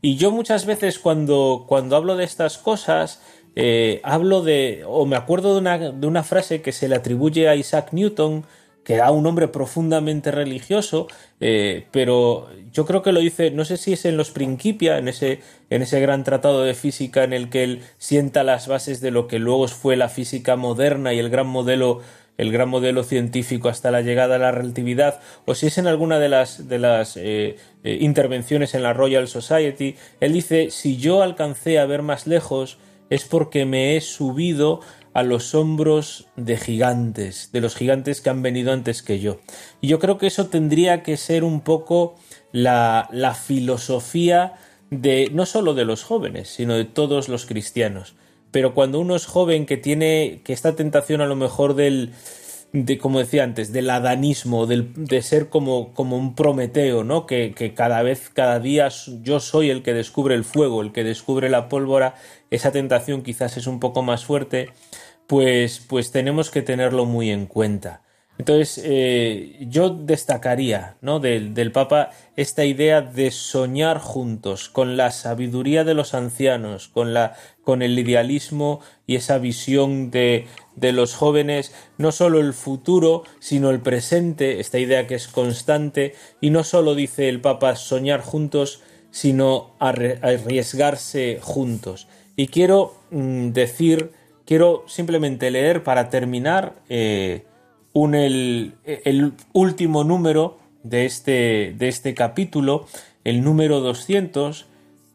Y yo muchas veces cuando, cuando hablo de estas cosas, eh, hablo de, o me acuerdo de una, de una frase que se le atribuye a Isaac Newton, que era un hombre profundamente religioso, eh, pero yo creo que lo dice, no sé si es en los Principia, en ese, en ese gran tratado de física en el que él sienta las bases de lo que luego fue la física moderna y el gran modelo el gran modelo científico hasta la llegada a la relatividad, o si es en alguna de las, de las eh, eh, intervenciones en la Royal Society, él dice, si yo alcancé a ver más lejos es porque me he subido a los hombros de gigantes, de los gigantes que han venido antes que yo. Y yo creo que eso tendría que ser un poco la, la filosofía de no solo de los jóvenes, sino de todos los cristianos. Pero cuando uno es joven que tiene que esta tentación a lo mejor del de como decía antes del adanismo del, de ser como, como un prometeo no que, que cada vez cada día yo soy el que descubre el fuego el que descubre la pólvora esa tentación quizás es un poco más fuerte pues pues tenemos que tenerlo muy en cuenta entonces, eh, yo destacaría ¿no? del, del Papa esta idea de soñar juntos, con la sabiduría de los ancianos, con, la, con el idealismo y esa visión de, de los jóvenes, no solo el futuro, sino el presente, esta idea que es constante, y no solo dice el Papa soñar juntos, sino arriesgarse juntos. Y quiero mm, decir, quiero simplemente leer para terminar. Eh, el, último número de este, de este capítulo, el número 200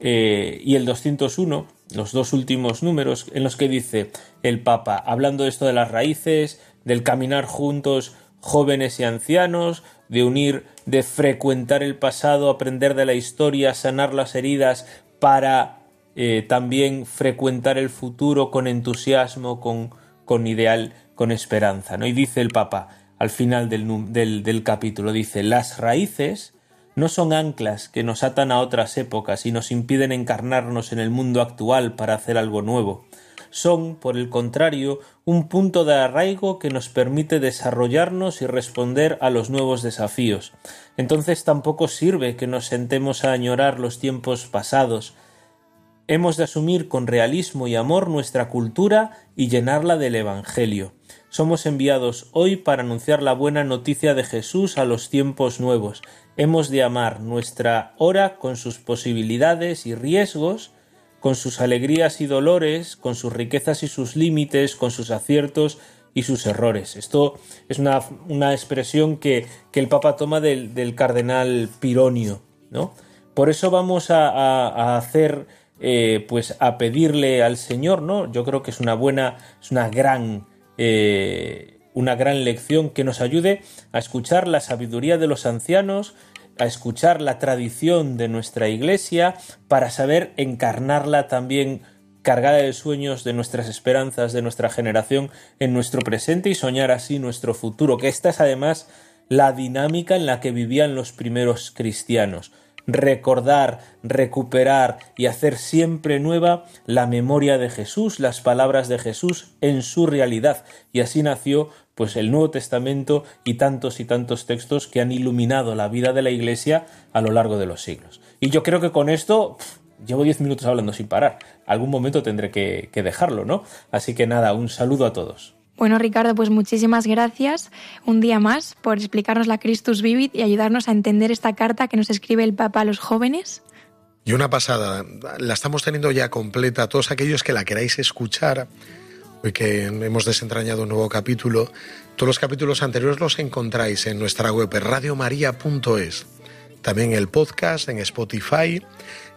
eh, y el 201, los dos últimos números, en los que dice el Papa, hablando de esto de las raíces, del caminar juntos jóvenes y ancianos, de unir, de frecuentar el pasado, aprender de la historia, sanar las heridas para eh, también frecuentar el futuro con entusiasmo, con, con ideal con esperanza. ¿no? Y dice el Papa al final del, del, del capítulo, dice, las raíces no son anclas que nos atan a otras épocas y nos impiden encarnarnos en el mundo actual para hacer algo nuevo. Son, por el contrario, un punto de arraigo que nos permite desarrollarnos y responder a los nuevos desafíos. Entonces tampoco sirve que nos sentemos a añorar los tiempos pasados, Hemos de asumir con realismo y amor nuestra cultura y llenarla del Evangelio. Somos enviados hoy para anunciar la buena noticia de Jesús a los tiempos nuevos. Hemos de amar nuestra hora con sus posibilidades y riesgos, con sus alegrías y dolores, con sus riquezas y sus límites, con sus aciertos y sus errores. Esto es una, una expresión que, que, el Papa toma del, del cardenal Pironio. ¿no? Por eso vamos a, hacer eh, pues a pedirle al Señor, ¿no? Yo creo que es una buena, es una gran, eh, una gran lección que nos ayude a escuchar la sabiduría de los ancianos, a escuchar la tradición de nuestra iglesia, para saber encarnarla también cargada de sueños, de nuestras esperanzas, de nuestra generación en nuestro presente y soñar así nuestro futuro, que esta es además la dinámica en la que vivían los primeros cristianos recordar, recuperar y hacer siempre nueva la memoria de Jesús, las palabras de Jesús en su realidad. Y así nació pues el Nuevo Testamento y tantos y tantos textos que han iluminado la vida de la Iglesia a lo largo de los siglos. Y yo creo que con esto llevo diez minutos hablando sin parar. Algún momento tendré que, que dejarlo, ¿no? Así que nada, un saludo a todos. Bueno, Ricardo, pues muchísimas gracias un día más por explicarnos la Christus Vivit y ayudarnos a entender esta carta que nos escribe el Papa a los jóvenes. Y una pasada, la estamos teniendo ya completa. Todos aquellos que la queráis escuchar, hoy que hemos desentrañado un nuevo capítulo, todos los capítulos anteriores los encontráis en nuestra web radiomaria.es. También el podcast en Spotify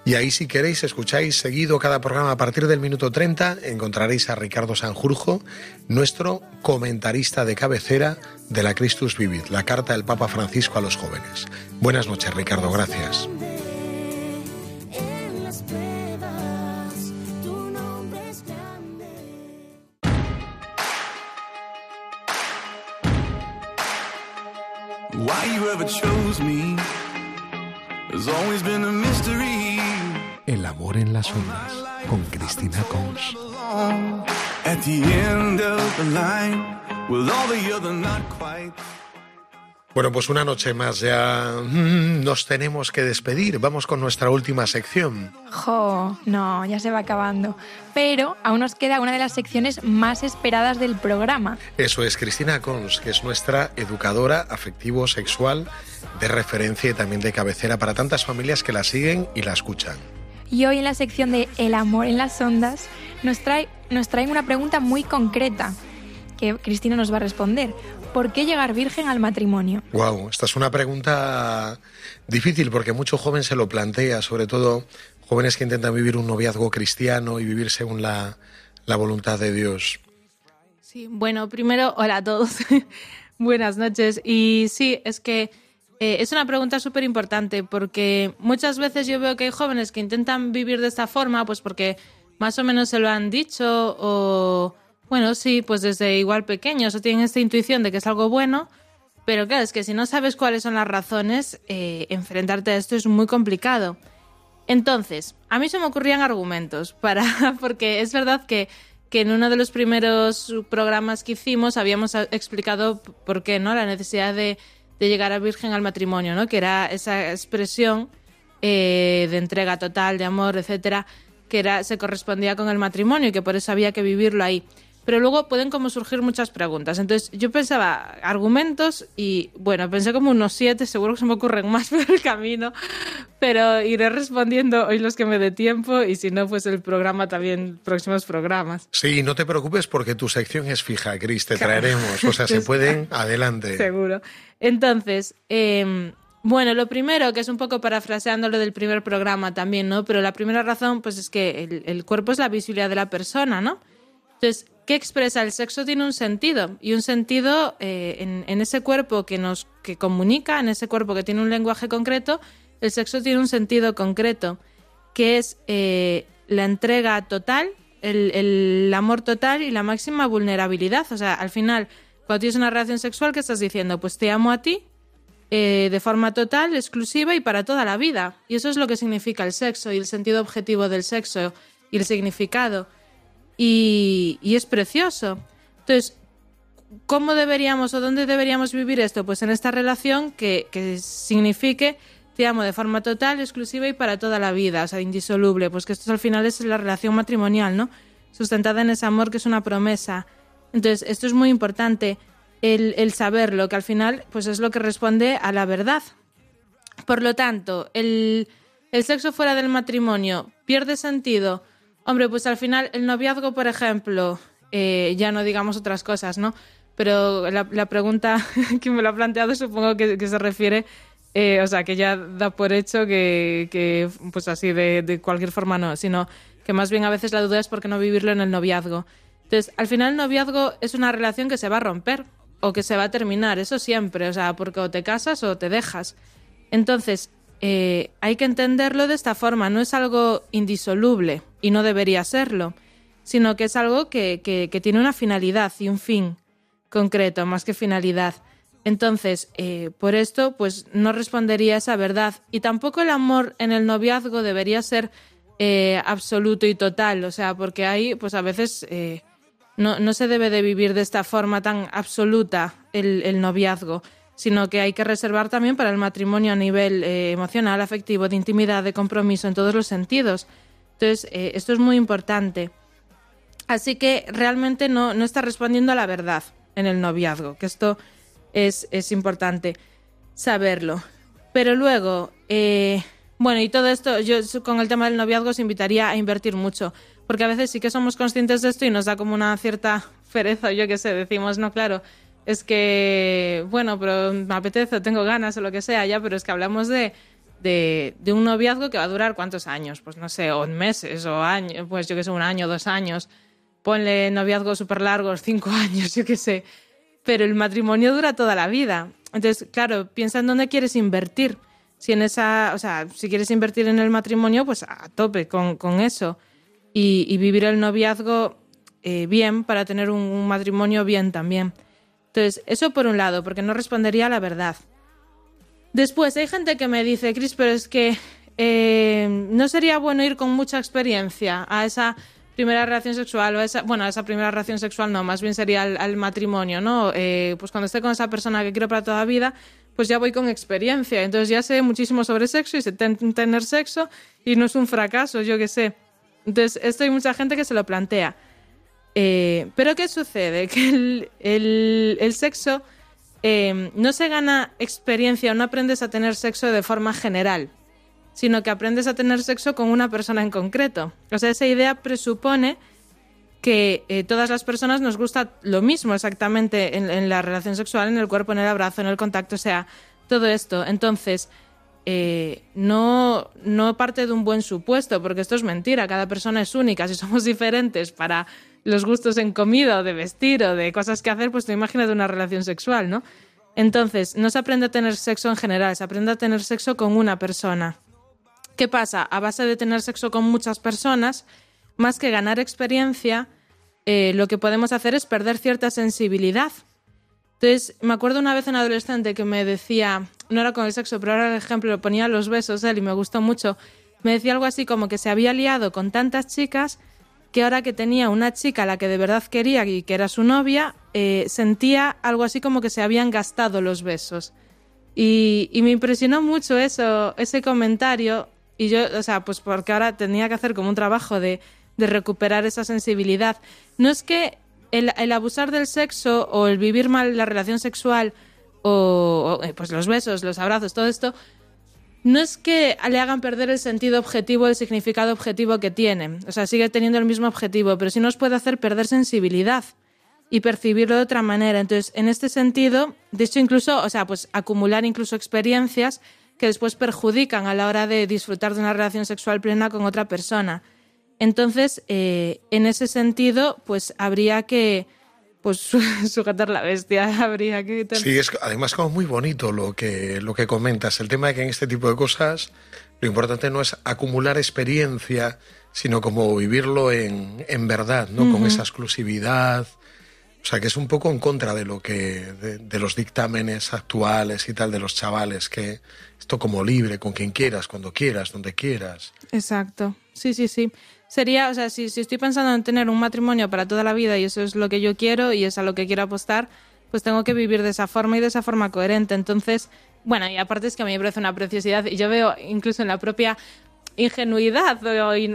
y ahí si queréis escucháis seguido cada programa a partir del minuto 30, encontraréis a Ricardo Sanjurjo, nuestro comentarista de cabecera de la Christus Vivit, la carta del Papa Francisco a los jóvenes. Buenas noches, Ricardo, gracias. Why you ever chose me has always been a mystery. El amor en las ondas con Cristina Cons. Bueno, pues una noche más ya mm, nos tenemos que despedir. Vamos con nuestra última sección. Jo, no, ya se va acabando. Pero aún nos queda una de las secciones más esperadas del programa. Eso es Cristina Cons, que es nuestra educadora afectivo-sexual de referencia y también de cabecera para tantas familias que la siguen y la escuchan. Y hoy en la sección de El amor en las ondas nos, trae, nos traen una pregunta muy concreta que Cristina nos va a responder. ¿Por qué llegar virgen al matrimonio? Wow, esta es una pregunta difícil porque mucho joven se lo plantea, sobre todo jóvenes que intentan vivir un noviazgo cristiano y vivir según la, la voluntad de Dios. Sí, bueno, primero, hola a todos. Buenas noches. Y sí, es que eh, es una pregunta súper importante porque muchas veces yo veo que hay jóvenes que intentan vivir de esta forma, pues porque más o menos se lo han dicho o, bueno, sí, pues desde igual pequeños o tienen esta intuición de que es algo bueno, pero claro, es que si no sabes cuáles son las razones, eh, enfrentarte a esto es muy complicado. Entonces, a mí se me ocurrían argumentos para, porque es verdad que, que en uno de los primeros programas que hicimos habíamos explicado por qué, ¿no? La necesidad de, de llegar a virgen al matrimonio, ¿no? Que era esa expresión eh, de entrega total, de amor, etcétera, que era, se correspondía con el matrimonio y que por eso había que vivirlo ahí. Pero luego pueden como surgir muchas preguntas. Entonces yo pensaba argumentos y bueno, pensé como unos siete, seguro que se me ocurren más por el camino, pero iré respondiendo hoy los que me dé tiempo y si no, pues el programa también, próximos programas. Sí, no te preocupes porque tu sección es fija, Cris, te traeremos. O sea, se pueden, adelante. Seguro. Entonces, eh, bueno, lo primero, que es un poco parafraseando lo del primer programa también, ¿no? Pero la primera razón, pues es que el, el cuerpo es la visibilidad de la persona, ¿no? Entonces, ¿qué expresa? El sexo tiene un sentido y un sentido eh, en, en, ese cuerpo que nos que comunica, en ese cuerpo que tiene un lenguaje concreto, el sexo tiene un sentido concreto, que es eh, la entrega total, el, el, amor total y la máxima vulnerabilidad. O sea, al final, cuando tienes una relación sexual, ¿qué estás diciendo? Pues te amo a ti eh, de forma total, exclusiva y para toda la vida. Y eso es lo que significa el sexo y el sentido objetivo del sexo y el significado y, es precioso. Entonces, ¿cómo deberíamos o dónde deberíamos vivir esto? Pues en esta relación que, que signifique te amo de forma total, exclusiva y para toda la vida, o sea, indisoluble, pues que esto al final es la relación matrimonial, ¿no? Sustentada en ese amor que es una promesa. Entonces, esto es muy importante, el, el saberlo, que al final pues es lo que responde a la verdad. Por lo tanto, el, el sexo fuera del matrimonio pierde sentido Hombre, pues al final el noviazgo, por ejemplo, eh, ya no digamos otras cosas, ¿no? Pero la, pregunta que me lo ha planteado supongo que, se refiere Eh, o sea, que ya da por hecho que, que pues así, de, de cualquier forma no, sino que más bien a veces la duda es por qué no vivirlo en el noviazgo. Entonces, al final el noviazgo es una relación que se va a romper o que se va a terminar, eso siempre, o sea, porque o te casas o te dejas. Entonces, eh, hay que entenderlo de esta forma, no es algo indisoluble y no debería serlo, sino que es algo que, tiene una finalidad y un fin concreto, más que finalidad. Entonces, eh, por esto, pues no respondería esa verdad. Y tampoco el amor en el noviazgo debería ser eh, absoluto y total, o sea, porque ahí, pues a veces no, se debe de vivir de esta forma tan absoluta el, noviazgo, sino que hay que reservar también para el matrimonio a nivel eh, emocional, afectivo, de intimidad, de compromiso, en todos los sentidos. Entonces, eh, esto es muy importante. Así que realmente no, no está respondiendo a la verdad en el noviazgo, que esto es, es importante saberlo. Pero luego, eh, bueno, y todo esto, yo con el tema del noviazgo os invitaría a invertir mucho, porque a veces sí que somos conscientes de esto y nos da como una cierta pereza, yo qué sé, decimos, no, claro, es que, bueno, pero me apetece, tengo ganas o lo que sea, ya, pero es que hablamos de, de, un noviazgo que va a durar cuántos años, pues no sé, o meses, o años, pues yo qué sé, un año, dos años, ponle noviazgos súper largos, cinco años, yo qué sé, pero el matrimonio dura toda la vida. Entonces, claro, piensa en dónde quieres invertir. Si en esa, o sea, si quieres invertir en el matrimonio, pues a tope con, con eso. Y, vivir el noviazgo eh, bien para tener un, matrimonio bien también. Entonces, eso por un lado, porque no respondería a la verdad. Después, hay gente que me dice, Cris, pero es que eh, no sería bueno ir con mucha experiencia a esa primera relación sexual o esa, bueno, a esa primera relación sexual no, más bien sería al, al matrimonio, ¿no? Eh, pues cuando esté con esa persona que quiero para toda la vida, pues ya voy con experiencia, entonces ya sé muchísimo sobre sexo y sé ten, tener sexo y no es un fracaso, yo qué sé. Entonces, esto hay mucha gente que se lo plantea. Eh, pero ¿qué sucede? Que el, sexo eh, no se gana experiencia no aprendes a tener sexo de forma general sino que aprendes a tener sexo con una persona en concreto. O sea, esa idea presupone que eh, todas las personas nos gusta lo mismo exactamente en, la relación sexual, en el cuerpo, en el abrazo, en el contacto, o sea, todo esto. Entonces, no, no parte de un buen supuesto, porque esto es mentira, cada persona es única, si somos diferentes para los gustos en comida o de vestir o de cosas que hacer, pues te imaginas de una relación sexual, ¿no? Entonces, no se aprende a tener sexo en general, se aprende a tener sexo con una persona. ¿Qué pasa? A base de tener sexo con muchas personas, más que ganar experiencia, eh, lo que podemos hacer es perder cierta sensibilidad. Entonces, me acuerdo una vez un adolescente que me decía, no era con el sexo, pero ahora el ejemplo lo ponía los besos él y me gustó mucho. Me decía algo así como que se había liado con tantas chicas que ahora que tenía una chica a la que de verdad quería y que era su novia, eh, sentía algo así como que se habían gastado los besos. Y, y me impresionó mucho eso, ese comentario, y yo, o sea, pues porque ahora tenía que hacer como un trabajo de, de recuperar esa sensibilidad. No es que el, el, abusar del sexo o el vivir mal la relación sexual o, o, pues los besos, los abrazos, todo esto, no es que le hagan perder el sentido objetivo, el significado objetivo que tiene. O sea, sigue teniendo el mismo objetivo, pero sí nos puede hacer perder sensibilidad y percibirlo de otra manera. Entonces, en este sentido, de hecho, incluso, o sea, pues acumular incluso experiencias que después perjudican a la hora de disfrutar de una relación sexual plena con otra persona. Entonces, eh, en ese sentido, pues habría que pues sujetar la bestia, habría que... Sí, es además como muy bonito lo que, lo que comentas, el tema de que en este tipo de cosas lo importante no es acumular experiencia, sino como vivirlo en, en verdad, ¿no? Uh -huh. Con esa exclusividad, o sea, que es un poco en contra de lo que de, de, los dictámenes actuales y tal de los chavales que esto como libre con quien quieras, cuando quieras, donde quieras. Exacto. Sí, sí, sí. Sería, o sea, si, si estoy pensando en tener un matrimonio para toda la vida y eso es lo que yo quiero y es a lo que quiero apostar, pues tengo que vivir de esa forma y de esa forma coherente. Entonces, bueno, y aparte es que a mí me parece una preciosidad y yo veo incluso en la propia ingenuidad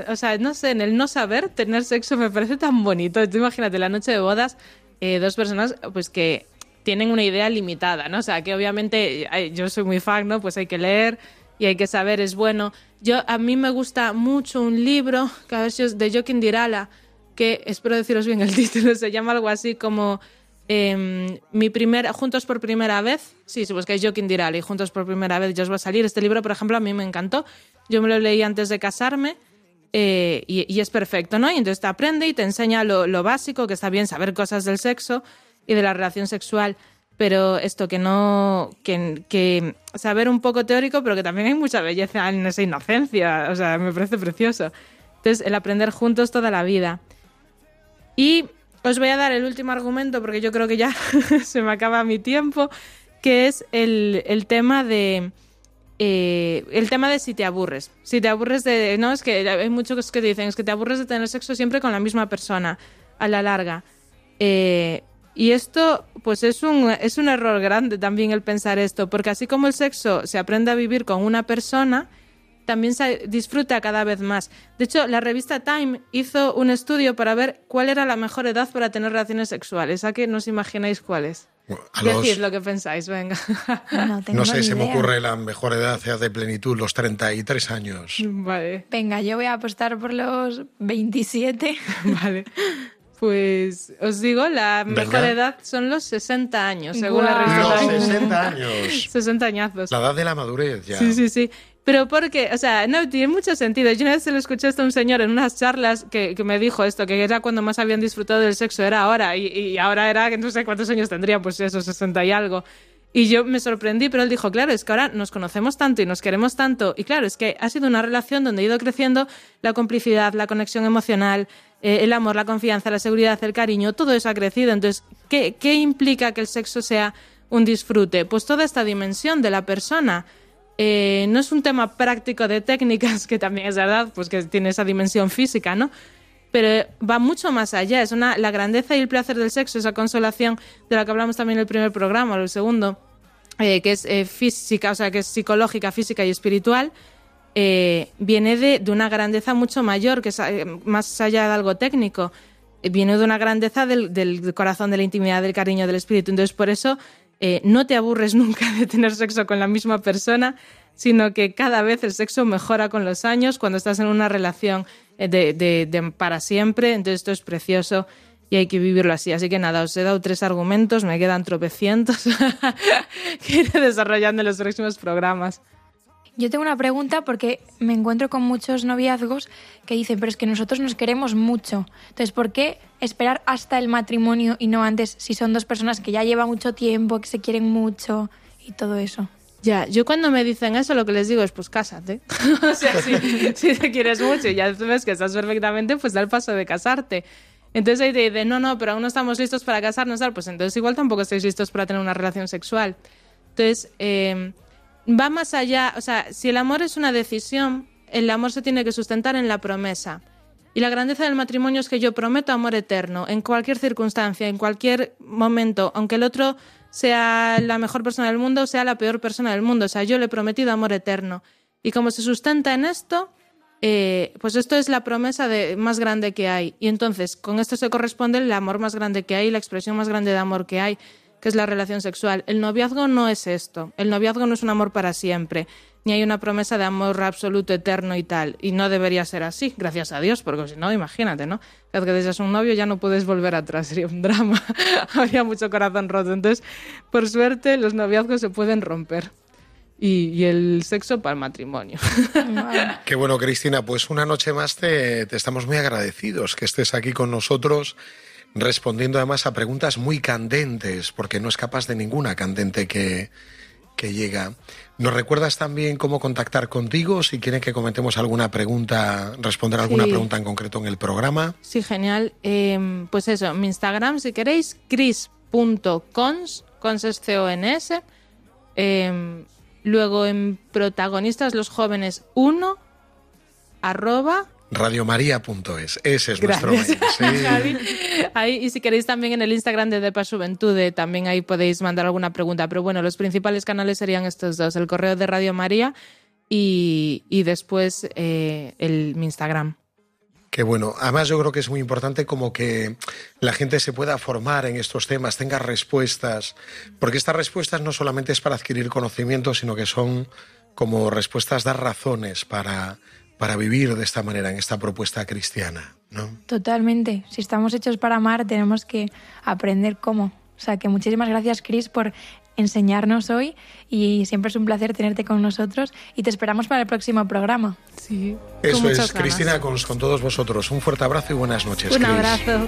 o, sea, no sé, en el no saber tener sexo me parece tan bonito. Imagínate la noche de bodas eh, dos personas pues que tienen una idea limitada, ¿no? O sea, que obviamente yo soy muy fan, ¿no? Pues hay que leer y hay que saber, es bueno. Yo, a mí me gusta mucho un libro, que a ver si es de Joaquín Dirala, que espero deciros bien el título, se llama algo así como em, mi primera, Juntos por primera vez, sí, si buscáis Joaquín Diral y Juntos por primera vez ya os va a salir. Este libro, por ejemplo, a mí me encantó. Yo me lo leí antes de casarme eh, y, y es perfecto, ¿no? Y entonces te aprende y te enseña lo, lo básico, que está bien saber cosas del sexo y de la relación sexual pero esto que no que, saber un poco teórico pero que también hay mucha belleza en esa inocencia. O sea me parece precioso. Entonces el aprender juntos toda la vida. Y os voy a dar el último argumento porque yo creo que ya se me acaba mi tiempo que es el, el tema de eh, el tema de si te aburres. Si te aburres de no es que hay muchos que te dicen es que te aburres de tener sexo siempre con la misma persona a la larga. Eh, y esto, pues es un, es un error grande también el pensar esto, porque así como el sexo se aprende a vivir con una persona, también se disfruta cada vez más. De hecho, la revista Time hizo un estudio para ver cuál era la mejor edad para tener relaciones sexuales. ¿A qué no os imagináis cuál es? A Decid los- lo que pensáis, venga. No, tengo No sé, ni se me idea. ocurre la mejor edad edad de plenitud, los 33 años. Vale, Venga, yo voy a apostar por los 27. vale. Pues os digo, la Venga. mejor edad son los 60 años, según la revista Los Time. 60 años. 60 añazos. La edad de la madurez ya. Sí, sí, sí. Pero porque, o sea, no tiene mucho sentido. Yo una vez se lo escuché esto a un señor en unas charlas que, que me dijo esto, que era cuando más habían disfrutado del sexo, era ahora, y, y ahora era que no sé cuántos años tendría, pues eso, 60 y algo. Y yo me sorprendí, pero él dijo, claro, es que ahora nos conocemos tanto y nos queremos tanto. Y claro, es que ha sido una relación donde ha ido creciendo la complicidad, la conexión emocional, eh, el amor, la confianza, la seguridad, el cariño, todo eso ha crecido. Entonces, ¿qué, ¿qué implica que el sexo sea un disfrute? Pues toda esta dimensión de la persona. Eh, no es un tema práctico de técnicas, que también es verdad, pues que tiene esa dimensión física, ¿no? Pero va mucho más allá. Es una, la grandeza y el placer del sexo, esa consolación de la que hablamos también en el primer programa, o el segundo, eh, que es eh, física, o sea, que es psicológica, física y espiritual, eh, viene de, de una grandeza mucho mayor, que es más allá de algo técnico. Viene de una grandeza del, del corazón, de la intimidad, del cariño, del espíritu. Entonces, por eso no te aburres nunca de tener sexo con la misma persona, sino que cada vez el sexo mejora con los años cuando estás en una relación de, de- de para siempre. Entonces, esto es precioso y hay que vivirlo así. Así que nada, os he dado tres argumentos, me quedan tropecientos que iré desarrollando en los próximos programas. Yo tengo una pregunta porque me encuentro con muchos noviazgos que dicen, pero es que nosotros nos queremos mucho. Entonces, ¿por qué esperar hasta el matrimonio y no antes si son dos personas que ya llevan mucho tiempo, que se quieren mucho y todo eso? Ya, yo cuando me dicen eso lo que les digo es pues cásate. o sea, si, te quieres mucho y ya ves que estás perfectamente, pues da el paso de casarte. Entonces ahí te dicen, no, no, pero aún no estamos listos para casarnos, pues entonces igual tampoco estáis listos para tener una relación sexual. Entonces, eh, va más allá, o sea, si el amor es una decisión, el amor se tiene que sustentar en la promesa. Y la grandeza del matrimonio es que yo prometo amor eterno en cualquier circunstancia, en cualquier momento, aunque el otro sea la mejor persona del mundo o sea la peor persona del mundo. O sea, yo le he prometido amor eterno. Y como se sustenta en esto, eh, pues esto es la promesa de, más grande que hay. Y entonces, con esto se corresponde el amor más grande que hay, la expresión más grande de amor que hay, que es la relación sexual. El noviazgo no es esto. El noviazgo no es un amor para siempre. Ni hay una promesa de amor absoluto, eterno y tal. Y no debería ser así, gracias a Dios, porque si no, imagínate, ¿no? Cada vez que deseas un novio ya no puedes volver atrás, sería un drama. Habría mucho corazón roto. Entonces, por suerte, los noviazgos se pueden romper. Y, y el sexo para el matrimonio. Qué bueno, Cristina. Pues una noche más te, te estamos muy agradecidos que estés aquí con nosotros, respondiendo además a preguntas muy candentes, porque no escapas de ninguna candente que, que llega. ¿Nos recuerdas también cómo contactar contigo? Si quieren que comentemos alguna pregunta, responder alguna Sí. pregunta en concreto en el programa. Sí, genial. Eh, pues eso, mi Instagram, si queréis, cris.cons, cons es C-O-N-S. Eh, luego en protagonistas los jóvenes 1, arroba. Radiomaria.es. Ese es nuestro mail. Sí. Ahí, y si queréis también en el Instagram de Depa Juventude, también ahí podéis mandar alguna pregunta. Pero bueno, los principales canales serían estos dos, el correo de Radio María y, y después eh, el, mi Instagram. Qué bueno. Además, yo creo que es muy importante como que la gente se pueda formar en estos temas, tenga respuestas, porque estas respuestas no solamente es para adquirir conocimiento, sino que son como respuestas, dar razones para, para vivir de esta manera, en esta propuesta cristiana, ¿no? Totalmente. Si estamos hechos para amar, tenemos que aprender cómo O sea que muchísimas gracias, Chris, por enseñarnos hoy y siempre es un placer tenerte con nosotros y te esperamos para el próximo programa. Sí. Eso es, Cristina, con, con, todos vosotros. Un fuerte abrazo y buenas noches. Un abrazo.